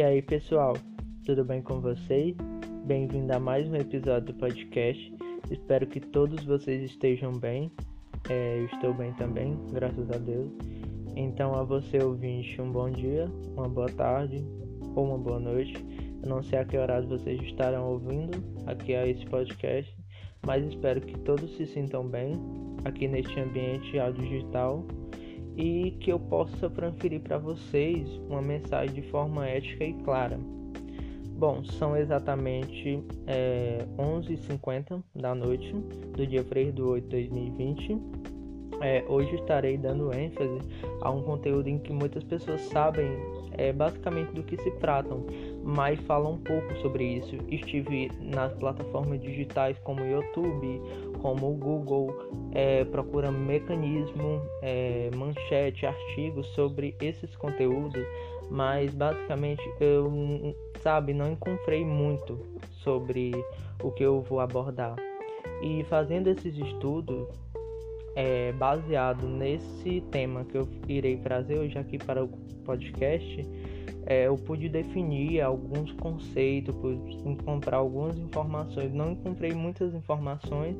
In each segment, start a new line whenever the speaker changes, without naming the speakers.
E aí, pessoal, tudo bem com vocês? Bem-vindo a mais um episódio do podcast. Espero que todos vocês estejam bem. É, eu estou bem também, graças a Deus. Então, a você ouvinte, um bom dia, uma boa tarde ou uma boa noite. Eu não sei a que horas vocês estarão ouvindo aqui a esse podcast, mas espero que todos se sintam bem aqui neste ambiente audio digital e que eu possa transferir para vocês uma mensagem de forma ética e clara. Bom, são exatamente é, 11h50 da noite do dia 3 de 8 de 2020. É, hoje estarei dando ênfase a um conteúdo em que muitas pessoas sabem é, basicamente do que se tratam, mas falam um pouco sobre isso. Estive nas plataformas digitais como YouTube, como o Google, é, procurando mecanismo, é, manchete, artigos sobre esses conteúdos, mas basicamente eu, sabe, não encontrei muito sobre o que eu vou abordar. E fazendo esses estudos, é, baseado nesse tema que eu irei trazer hoje aqui para o podcast, é, eu pude definir alguns conceitos, pude encontrar algumas informações. Não encontrei muitas informações,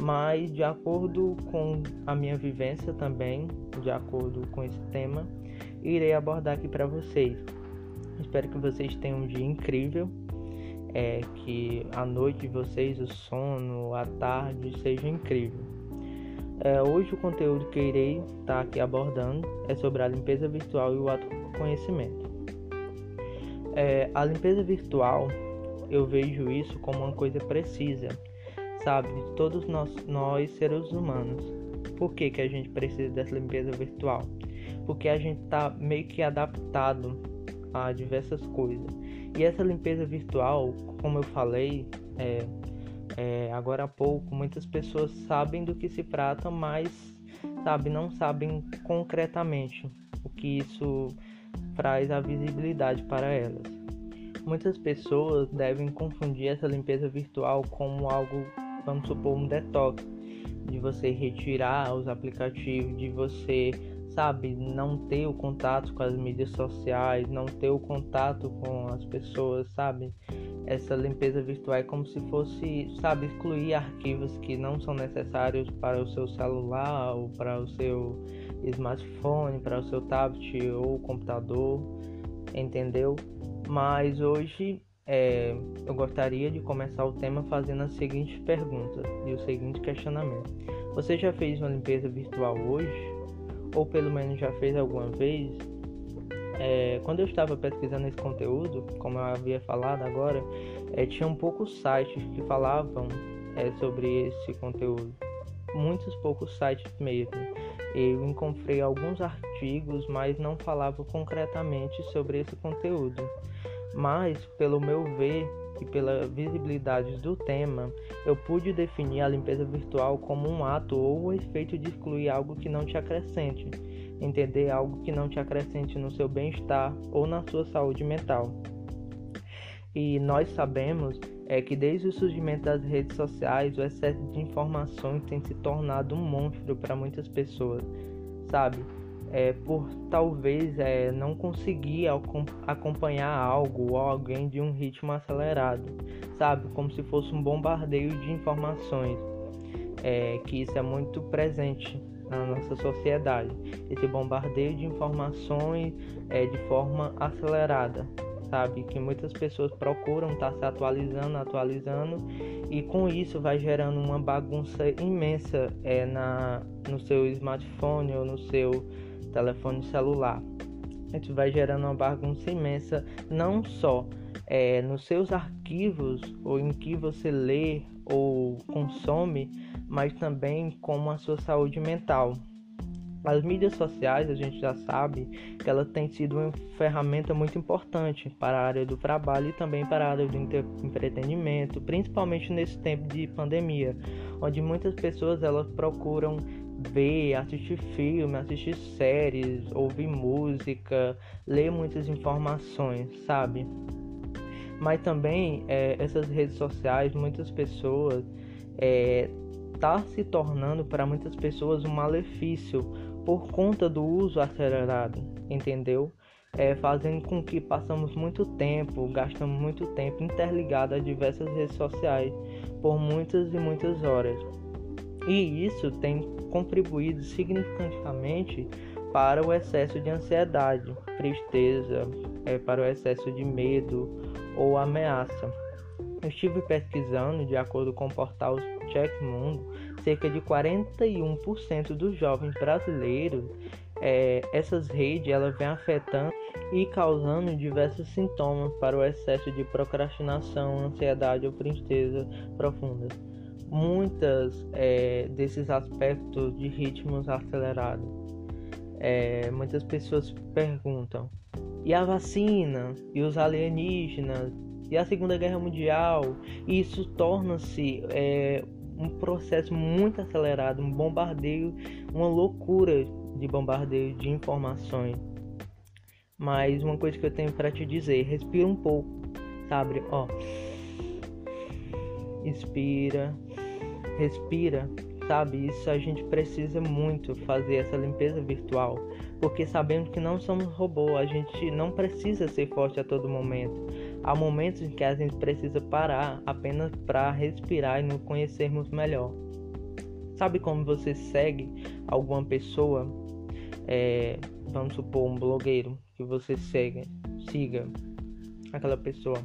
mas de acordo com a minha vivência também, de acordo com esse tema, irei abordar aqui para vocês. Espero que vocês tenham um dia incrível, é, que a noite de vocês, o sono, a tarde seja incrível. É, hoje o conteúdo que irei estar tá aqui abordando é sobre a limpeza virtual e o autoconhecimento. É, a limpeza virtual eu vejo isso como uma coisa precisa, sabe, de todos nós, nós seres humanos. Por que, que a gente precisa dessa limpeza virtual? Porque a gente está meio que adaptado a diversas coisas. E essa limpeza virtual, como eu falei, é, é, agora há pouco, muitas pessoas sabem do que se trata, mas sabe, não sabem concretamente o que isso traz a visibilidade para elas. Muitas pessoas devem confundir essa limpeza virtual como algo, vamos supor, um detox, de você retirar os aplicativos, de você, sabe, não ter o contato com as mídias sociais, não ter o contato com as pessoas, sabe? essa limpeza virtual é como se fosse, sabe, excluir arquivos que não são necessários para o seu celular ou para o seu smartphone, para o seu tablet ou computador, entendeu? Mas hoje é, eu gostaria de começar o tema fazendo as seguintes perguntas e o seguinte questionamento: Você já fez uma limpeza virtual hoje? Ou pelo menos já fez alguma vez? É, quando eu estava pesquisando esse conteúdo, como eu havia falado agora, é, tinha um poucos sites que falavam é, sobre esse conteúdo. Muitos poucos sites mesmo. Eu encontrei alguns artigos, mas não falavam concretamente sobre esse conteúdo. Mas, pelo meu ver e pela visibilidade do tema, eu pude definir a limpeza virtual como um ato ou o efeito de excluir algo que não te acrescente entender algo que não te acrescente no seu bem-estar ou na sua saúde mental. E nós sabemos é que desde o surgimento das redes sociais, o excesso de informações tem se tornado um monstro para muitas pessoas, sabe? É, por talvez é, não conseguir acompanhar algo ou alguém de um ritmo acelerado, sabe? Como se fosse um bombardeio de informações, é, que isso é muito presente na nossa sociedade. Esse bombardeio de informações é de forma acelerada, sabe? Que muitas pessoas procuram estar tá se atualizando, atualizando, e com isso vai gerando uma bagunça imensa é, na, no seu smartphone ou no seu telefone celular. Isso vai gerando uma bagunça imensa, não só é, nos seus arquivos ou em que você lê ou consome, mas também como a sua saúde mental. As mídias sociais, a gente já sabe que ela tem sido uma ferramenta muito importante para a área do trabalho e também para a área do entretenimento, principalmente nesse tempo de pandemia, onde muitas pessoas elas procuram ver, assistir filme, assistir séries, ouvir música, ler muitas informações, sabe? Mas também é, essas redes sociais, muitas pessoas é, está se tornando para muitas pessoas um malefício por conta do uso acelerado, entendeu? é, fazendo com que passamos muito tempo, gastamos muito tempo interligado a diversas redes sociais por muitas e muitas horas. E isso tem contribuído significativamente para o excesso de ansiedade, tristeza, é, para o excesso de medo ou ameaça. Eu estive pesquisando, de acordo com o portal Check Mundo, cerca de 41% dos jovens brasileiros, é, essas redes elas vêm afetando e causando diversos sintomas para o excesso de procrastinação, ansiedade ou tristeza profunda. Muitas é, desses aspectos de ritmos acelerados. É, muitas pessoas perguntam: e a vacina? E os alienígenas? E a Segunda Guerra Mundial? E isso torna-se é, um processo muito acelerado, um bombardeio, uma loucura de bombardeio de informações. Mas uma coisa que eu tenho para te dizer, respira um pouco, sabe? Ó. Inspira, respira, sabe? Isso a gente precisa muito fazer essa limpeza virtual, porque sabemos que não somos robô, a gente não precisa ser forte a todo momento. Há momentos em que a gente precisa parar apenas para respirar e nos conhecermos melhor. Sabe como você segue alguma pessoa? É, vamos supor um blogueiro que você segue, siga aquela pessoa.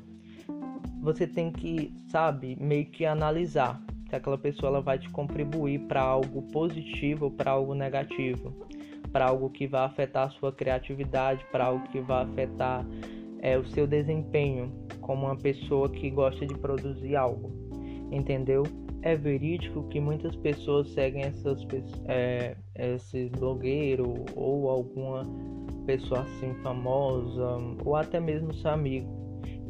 Você tem que, sabe, meio que analisar se aquela pessoa ela vai te contribuir para algo positivo ou para algo negativo, para algo que vai afetar a sua criatividade, para algo que vai afetar é, o seu desempenho como uma pessoa que gosta de produzir algo, entendeu? é verídico que muitas pessoas seguem essas, é, esse blogueiro ou alguma pessoa assim famosa ou até mesmo seu amigo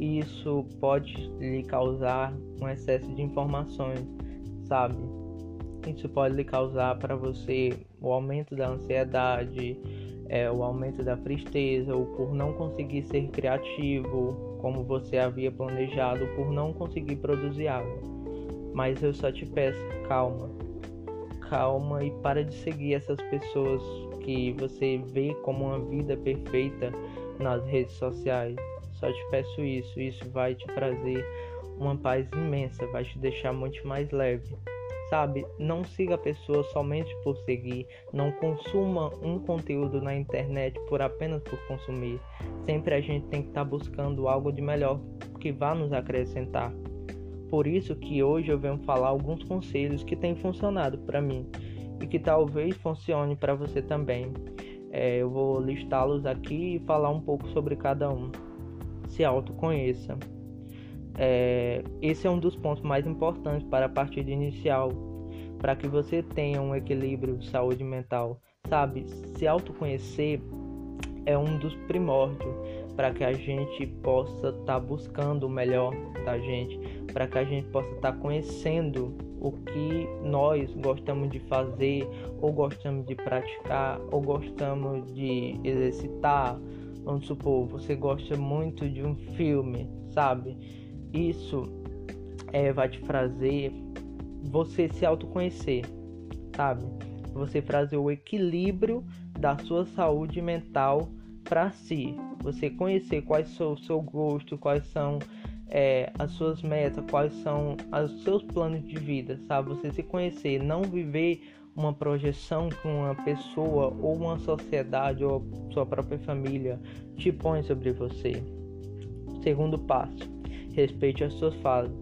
e isso pode lhe causar um excesso de informações, sabe? Isso pode lhe causar para você o aumento da ansiedade, é, o aumento da tristeza, ou por não conseguir ser criativo como você havia planejado, por não conseguir produzir algo. Mas eu só te peço, calma. Calma e para de seguir essas pessoas que você vê como uma vida perfeita nas redes sociais. Só te peço isso. Isso vai te trazer uma paz imensa, vai te deixar muito mais leve. Sabe, não siga a pessoa somente por seguir, não consuma um conteúdo na internet por apenas por consumir. Sempre a gente tem que estar tá buscando algo de melhor que vá nos acrescentar. Por isso que hoje eu venho falar alguns conselhos que têm funcionado para mim e que talvez funcione para você também. É, eu vou listá-los aqui e falar um pouco sobre cada um. Se autoconheça. É, esse é um dos pontos mais importantes para a partida inicial, para que você tenha um equilíbrio de saúde mental. Sabe, se autoconhecer é um dos primórdios para que a gente possa estar tá buscando o melhor da gente, para que a gente possa estar tá conhecendo o que nós gostamos de fazer, ou gostamos de praticar, ou gostamos de exercitar. Vamos supor, você gosta muito de um filme, sabe? Isso é, vai te fazer você se autoconhecer, sabe? Você trazer o equilíbrio da sua saúde mental para si. Você conhecer quais são o seu gosto, quais são é, as suas metas, quais são os seus planos de vida, sabe? Você se conhecer, não viver uma projeção que uma pessoa ou uma sociedade ou sua própria família te põe sobre você. Segundo passo, respeite as suas fases.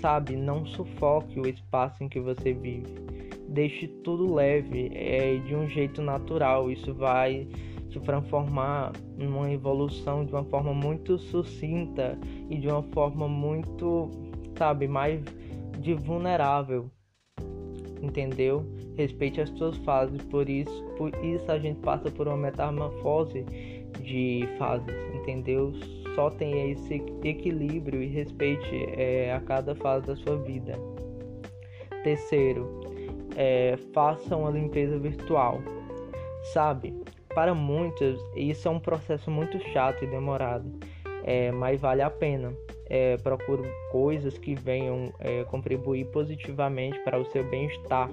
Sabe, não sufoque o espaço em que você vive. Deixe tudo leve, é de um jeito natural. Isso vai se transformar numa evolução de uma forma muito sucinta e de uma forma muito, sabe, mais de vulnerável. Entendeu? Respeite as suas fases, por isso, por isso a gente passa por uma metamorfose de fases, entendeu? Só tenha esse equilíbrio e respeite é, a cada fase da sua vida. Terceiro, é, faça uma limpeza virtual. Sabe, para muitos, isso é um processo muito chato e demorado, é, mas vale a pena. É, procure coisas que venham é, contribuir positivamente para o seu bem-estar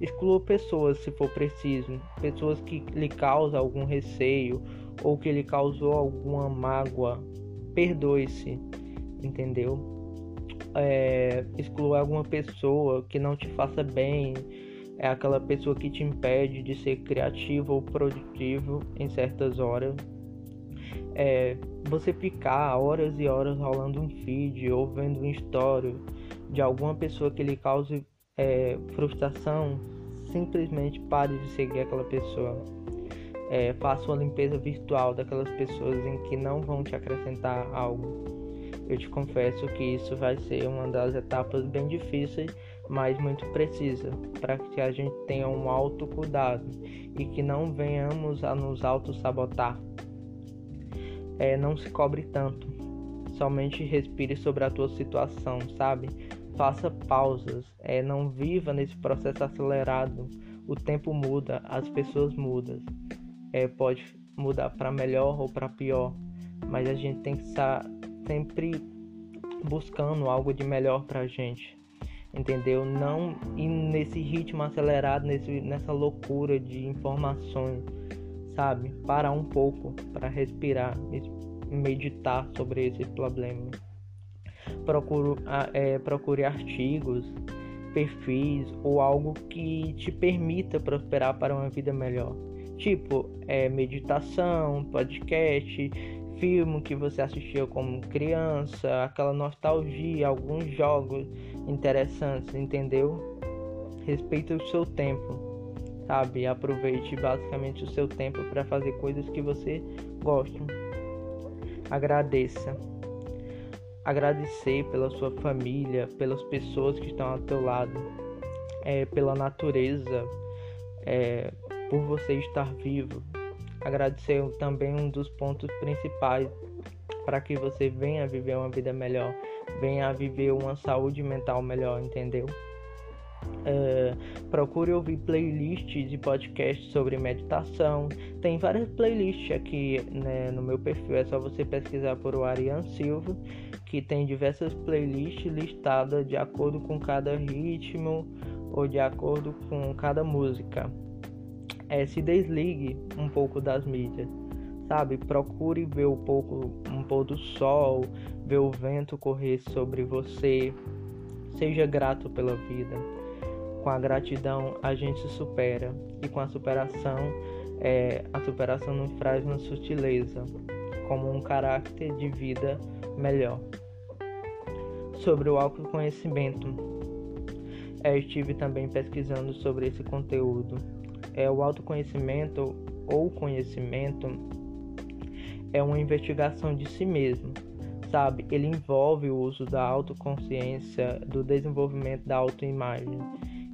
Exclua pessoas se for preciso, pessoas que lhe causam algum receio ou que lhe causou alguma mágoa. Perdoe-se, entendeu? É, exclua alguma pessoa que não te faça bem, é aquela pessoa que te impede de ser criativo ou produtivo em certas horas. É, você ficar horas e horas rolando um feed ou vendo um story de alguma pessoa que lhe cause é, frustração, simplesmente pare de seguir aquela pessoa. É, faça uma limpeza virtual daquelas pessoas em que não vão te acrescentar algo. Eu te confesso que isso vai ser uma das etapas bem difíceis, mas muito precisa, para que a gente tenha um alto cuidado e que não venhamos a nos auto-sabotar. É, não se cobre tanto, somente respire sobre a tua situação, sabe? faça pausas, é, não viva nesse processo acelerado. O tempo muda, as pessoas mudam. É, pode mudar para melhor ou para pior, mas a gente tem que estar sempre buscando algo de melhor para a gente, entendeu? Não ir nesse ritmo acelerado, nesse, nessa loucura de informações, sabe? Parar um pouco para respirar, meditar sobre esse problema procure, é, procure artigos, perfis ou algo que te permita prosperar para uma vida melhor. Tipo, é, meditação, podcast, filme que você assistiu como criança, aquela nostalgia, alguns jogos interessantes, entendeu? Respeite o seu tempo, sabe? Aproveite basicamente o seu tempo para fazer coisas que você gosta. Agradeça agradecer pela sua família, pelas pessoas que estão ao teu lado, é, pela natureza, é, por você estar vivo. Agradecer também um dos pontos principais para que você venha viver uma vida melhor, venha viver uma saúde mental melhor, entendeu? É, procure ouvir playlists de podcasts sobre meditação. Tem várias playlists aqui né, no meu perfil, é só você pesquisar por o Arian Silva que tem diversas playlists listadas de acordo com cada ritmo ou de acordo com cada música. É, se desligue um pouco das mídias, sabe? Procure ver um pouco um pôr do sol, ver o vento correr sobre você. Seja grato pela vida. Com a gratidão a gente supera e com a superação é, a superação nos traz uma sutileza, como um caráter de vida melhor. Sobre o autoconhecimento, é, estive também pesquisando sobre esse conteúdo. É, o autoconhecimento ou conhecimento é uma investigação de si mesmo, sabe? Ele envolve o uso da autoconsciência, do desenvolvimento da autoimagem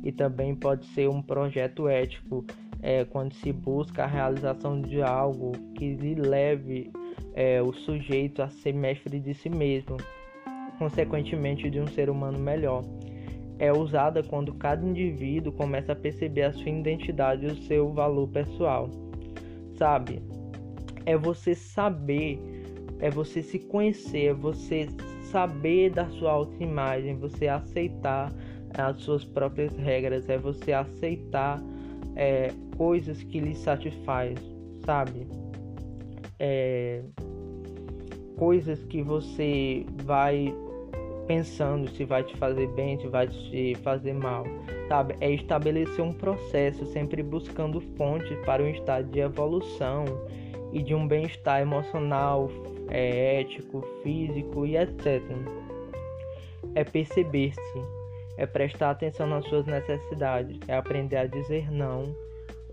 e também pode ser um projeto ético é, quando se busca a realização de algo que lhe leve é, o sujeito a ser mestre de si mesmo, consequentemente de um ser humano melhor. É usada quando cada indivíduo começa a perceber a sua identidade e o seu valor pessoal. Sabe? É você saber, é você se conhecer, é você saber da sua autoimagem, você aceitar as suas próprias regras, é você aceitar é, coisas que lhe satisfaz, sabe? É, coisas que você vai pensando se vai te fazer bem, se vai te fazer mal, sabe? É estabelecer um processo sempre buscando fontes para um estado de evolução e de um bem-estar emocional, é, ético, físico e etc. É perceber-se, é prestar atenção nas suas necessidades, é aprender a dizer não,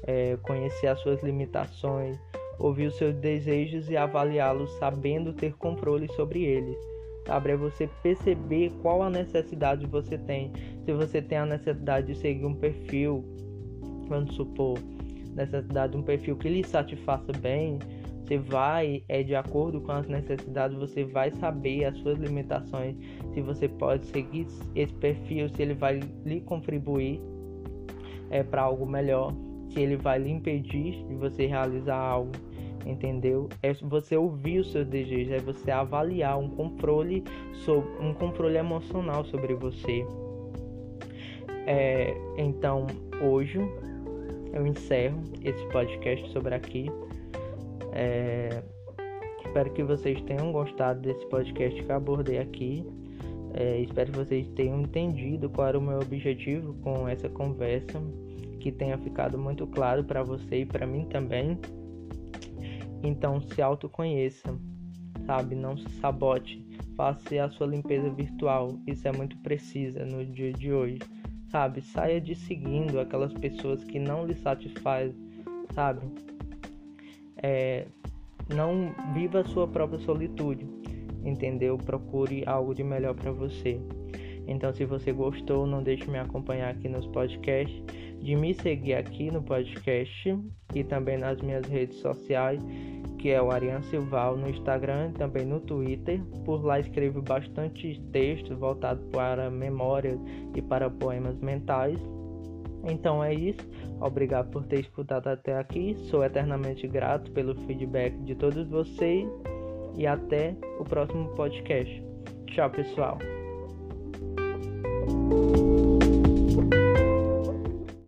é conhecer as suas limitações, ouvir os seus desejos e avaliá-los sabendo ter controle sobre eles. Sabe? É você perceber qual a necessidade você tem. Se você tem a necessidade de seguir um perfil, vamos supor, necessidade de um perfil que lhe satisfaça bem, você vai, é de acordo com as necessidades, você vai saber as suas limitações, se você pode seguir esse perfil, se ele vai lhe contribuir é, para algo melhor, se ele vai lhe impedir de você realizar algo entendeu? É você ouvir os seus desejos, é você avaliar um controle sobre um controle emocional sobre você. É, então, hoje eu encerro esse podcast sobre aqui. É, espero que vocês tenham gostado desse podcast que eu abordei aqui. É, espero que vocês tenham entendido qual era o meu objetivo com essa conversa, que tenha ficado muito claro para você e para mim também. Então, se autoconheça, sabe? Não se sabote. Faça a sua limpeza virtual. Isso é muito precisa no dia de hoje, sabe? Saia de seguindo aquelas pessoas que não lhe satisfazem, sabe? É, não viva a sua própria solitude, entendeu? Procure algo de melhor para você. Então, se você gostou, não deixe me acompanhar aqui nos podcasts, de me seguir aqui no podcast e também nas minhas redes sociais, que é o Ariane Silval no Instagram e também no Twitter. Por lá escrevo bastante textos voltados para memórias e para poemas mentais. Então é isso. Obrigado por ter escutado até aqui. Sou eternamente grato pelo feedback de todos vocês e até o próximo podcast. Tchau, pessoal.